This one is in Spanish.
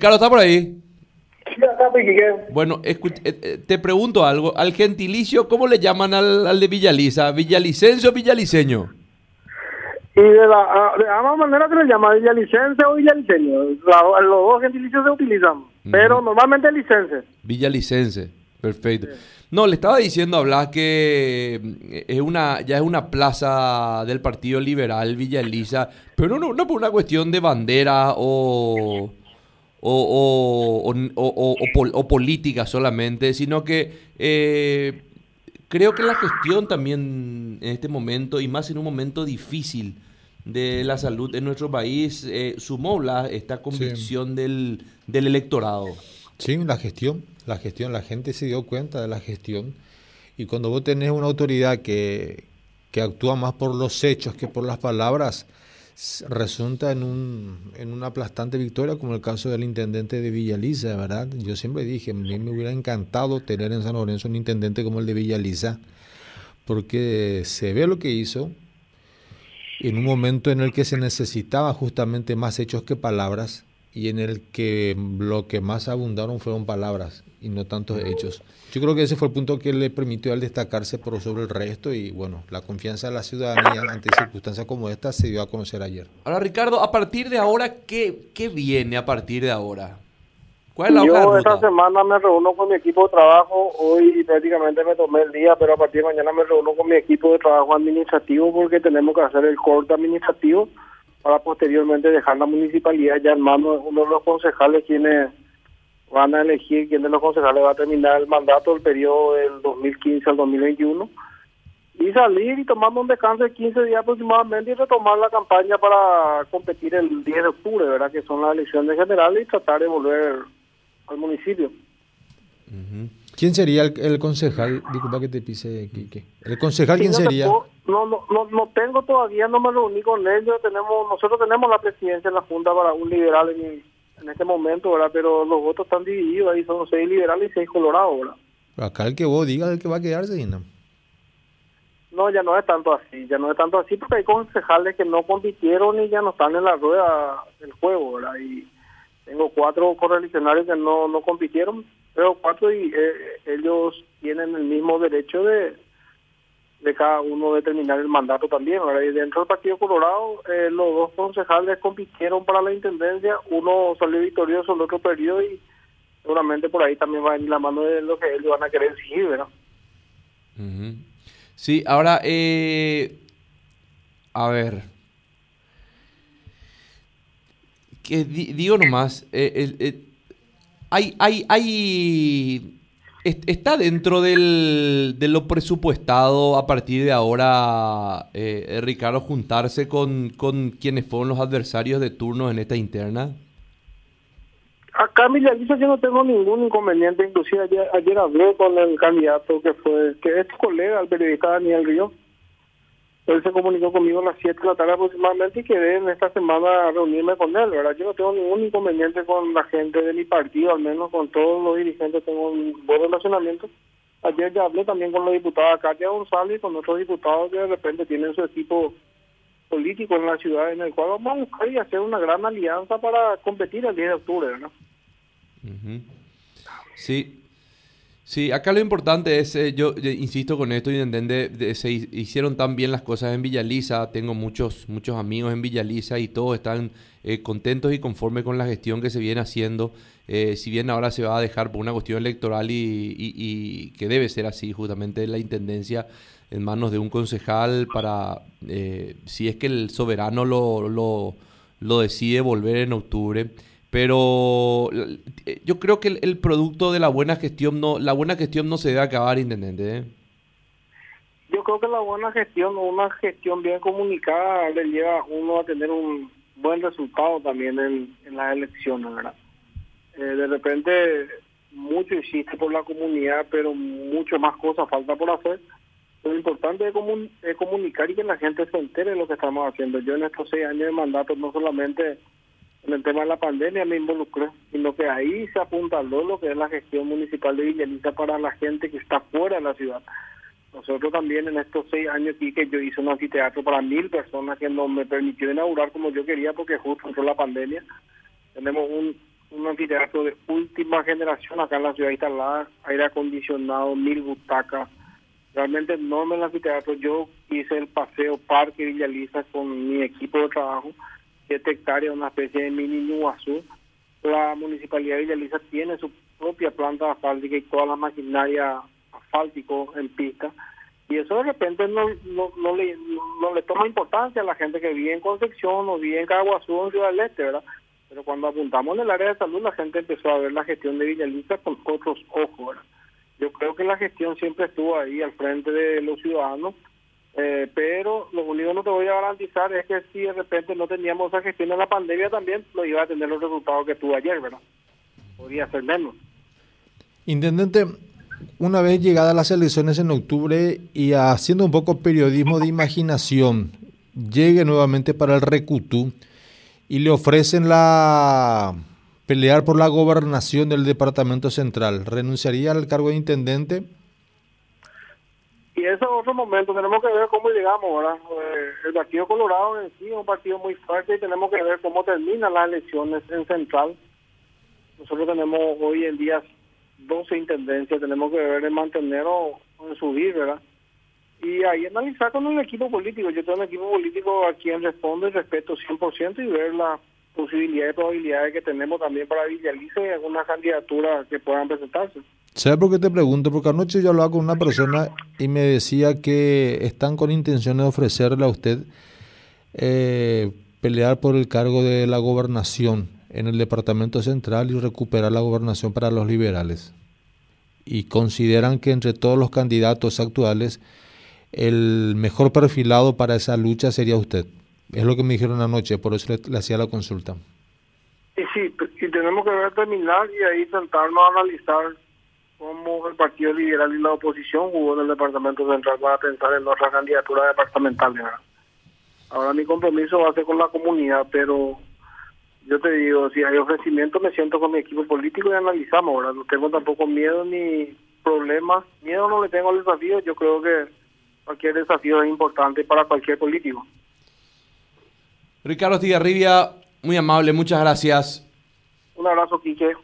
Claro, está por ahí. Bueno, eh, eh, te pregunto algo. Al gentilicio, ¿cómo le llaman al, al de Villaliza? ¿Villalicense o villaliceño? Y de, la, a- de ambas maneras se le llama villalicense o villaliceño. La- los dos gentilicios se utilizan, pero normalmente license. Villalicense. Perfecto. No, le estaba diciendo a Blas que eh, es una, ya es una plaza del Partido Liberal, Villaliza, pero no, no por una cuestión de bandera o, o, o, o- o- o pol- o política solamente, sino que eh, creo que la gestión también en este momento, y más en un momento difícil de la salud en nuestro país, eh, sumó la, esta convicción del, del electorado. Sí, la gestión, la gestión, la gente se dio cuenta de la gestión y cuando vos tenés una autoridad que, que actúa más por los hechos que por las palabras, resulta en, un, en una aplastante victoria como el caso del intendente de Villaliza, ¿verdad? Yo siempre dije, a mí me hubiera encantado tener en San Lorenzo un intendente como el de Villaliza, porque se ve lo que hizo en un momento en el que se necesitaba justamente más hechos que palabras y en el que lo que más abundaron fueron palabras y no tantos hechos. Yo creo que ese fue el punto que le permitió al destacarse por sobre el resto y bueno, la confianza de la ciudadanía ante circunstancias como esta se dio a conocer ayer. Ahora, Ricardo, a partir de ahora, ¿qué, qué viene a partir de ahora? ¿Cuál es la hoja Yo de esta ruta? semana me reúno con mi equipo de trabajo. Hoy prácticamente me tomé el día, pero a partir de mañana me reúno con mi equipo de trabajo administrativo porque tenemos que hacer el corte administrativo para posteriormente dejar la municipalidad ya en manos de uno de los concejales quienes van a elegir quién de los concejales va a terminar el mandato del periodo del 2015 al 2021 y salir y tomarme un descanso de 15 días aproximadamente y retomar la campaña para competir el 10 de octubre, ¿verdad? Que son las elecciones generales y tratar de volver al municipio. ¿Quién sería el, el concejal? Disculpa que te pise, Quique. ¿El concejal quién no sería? puedo- No, no, no, no tengo todavía, no me reuní con ellos. Tenemos, nosotros tenemos la presidencia en la Junta para un liberal en, en este momento, ¿verdad? Pero los votos están divididos, ahí son seis liberales y seis colorados, ¿verdad? Acá el que vos digas el que va a quedarse, Dina. No, ya no es tanto así, ya no es tanto así porque hay concejales que no compitieron y ya no están en la rueda del juego, ¿verdad? Y tengo cuatro correligionarios que no, no compitieron, pero cuatro y eh, ellos tienen el mismo derecho de, de cada uno de terminar el mandato también. Y dentro del Partido Colorado, eh, los dos concejales compitieron para la intendencia, uno salió victorioso, el otro perdió y seguramente por ahí también va a venir la mano de lo que ellos van a querer exigir, ¿verdad? Sí, ahora, eh, a ver. Que di- digo nomás, eh, eh, hay, hay, hay, está dentro del, de lo presupuestado a partir de ahora, eh, eh, Ricardo, juntarse con, con quienes fueron los adversarios de turno en esta interna. Acá Villaliza yo no tengo ningún inconveniente, inclusive ayer, ayer hablé con el candidato que fue, que es tu colega, el periodista Daniel Río. Él se comunicó conmigo a las 7 de la tarde aproximadamente y quedé en esta semana reunirme con él, ¿verdad? Yo no tengo ningún inconveniente con la gente de mi partido, al menos con todos los dirigentes tengo un buen relacionamiento. Ayer ya hablé también con la diputada Katia González y con otros diputados que de repente tienen su equipo político en la ciudad, en el cual vamos a buscar y hacer una gran alianza para competir el 10 de octubre, ¿verdad? Sí. Sí, acá lo importante es, eh, yo, insisto con esto, intendente, de- se hi- hicieron tan bien las cosas en Villaliza, tengo muchos, muchos amigos en Villaliza y todos están eh, contentos y conformes con la gestión que se viene haciendo, eh, si bien ahora se va a dejar por una cuestión electoral y, y- y que debe ser así, justamente la intendencia en manos de un concejal para, eh, si es que el soberano lo, lo, lo decide volver en octubre. Pero eh, yo creo que el, producto de la buena gestión no, la buena gestión no se debe acabar, intendente. ¿eh? Yo creo que la buena gestión o una gestión bien comunicada le lleva a uno a tener un buen resultado también en, las elecciones, ¿verdad? Eh, de repente mucho existe por la comunidad, pero mucho más cosas falta por hacer. Lo importante es, comun- es comunicar y que la gente se entere de lo que estamos haciendo. Yo en estos seis años de mandato no solamente en el tema de la pandemia me involucré, sino que ahí se apuntaló lo que es la gestión municipal de Villaliza para la gente que está fuera de la ciudad. Nosotros también en estos seis años aquí que yo hice un anfiteatro para mil personas que no me permitió inaugurar como yo quería porque justo entró la pandemia. Tenemos un un anfiteatro de última generación acá en la ciudad instalada, aire acondicionado, mil butacas, realmente enorme el anfiteatro. Yo hice el paseo Parque Villaliza con mi equipo de trabajo, siete hectáreas, una especie de mini Ñuazú. La municipalidad de Villaliza tiene su propia planta asfáltica y toda la maquinaria asfáltico en pista. Y eso de repente no, no, no, le, no, le toma importancia a la gente que vive en Concepción o vive en Caguazú o en Ciudad del Este, ¿verdad? Pero cuando apuntamos en el área de salud, la gente empezó a ver la gestión de Villaliza con otros ojos. Yo creo que la gestión siempre estuvo ahí al frente de los ciudadanos, eh, pero lo único que no te voy a garantizar es que si de repente no teníamos esa gestión en la pandemia también, lo iba a tener los resultados que tuvo ayer, ¿verdad? Podría ser menos. Intendente, una vez llegadas las elecciones en octubre y haciendo un poco periodismo de imaginación, llegue nuevamente para el Recutú y le ofrecen la pelear por la gobernación del departamento central, ¿renunciaría al cargo de intendente? Y ese es otro momento, tenemos que ver cómo llegamos, ahora. Eh, el Partido Colorado en sí es un partido muy fuerte y tenemos que ver cómo terminan las elecciones en Central. Nosotros tenemos hoy en día 12 intendencias, tenemos que ver en mantener o en subir, ¿verdad? y ahí analizar con el equipo político. Yo tengo un equipo político a quien respondo y respeto 100% y ver las posibilidades y probabilidades que tenemos también para Villalice y algunas candidaturas que puedan presentarse. ¿Sabes por qué te pregunto? Porque anoche yo hablaba con una persona y me decía que están con intención de ofrecerle a usted eh, pelear por el cargo de la gobernación en el departamento central y recuperar la gobernación para los liberales. Y consideran que entre todos los candidatos actuales el mejor perfilado para esa lucha sería usted. Es lo que me dijeron anoche, por eso le, hacía la consulta. Y sí, y tenemos que ver terminar y ahí sentarnos a analizar cómo el Partido Liberal y la oposición jugó en el Departamento Central para pensar en nuestra candidatura departamental. Ahora mi compromiso va a ser con la comunidad, pero yo te digo, si hay ofrecimiento, me siento con mi equipo político y analizamos. Ahora no tengo tampoco miedo ni problemas. Miedo no le tengo al desafío. Yo creo que cualquier desafío es importante para cualquier político. Ricardo Tigarribia, muy amable, muchas gracias. Un abrazo, Quique.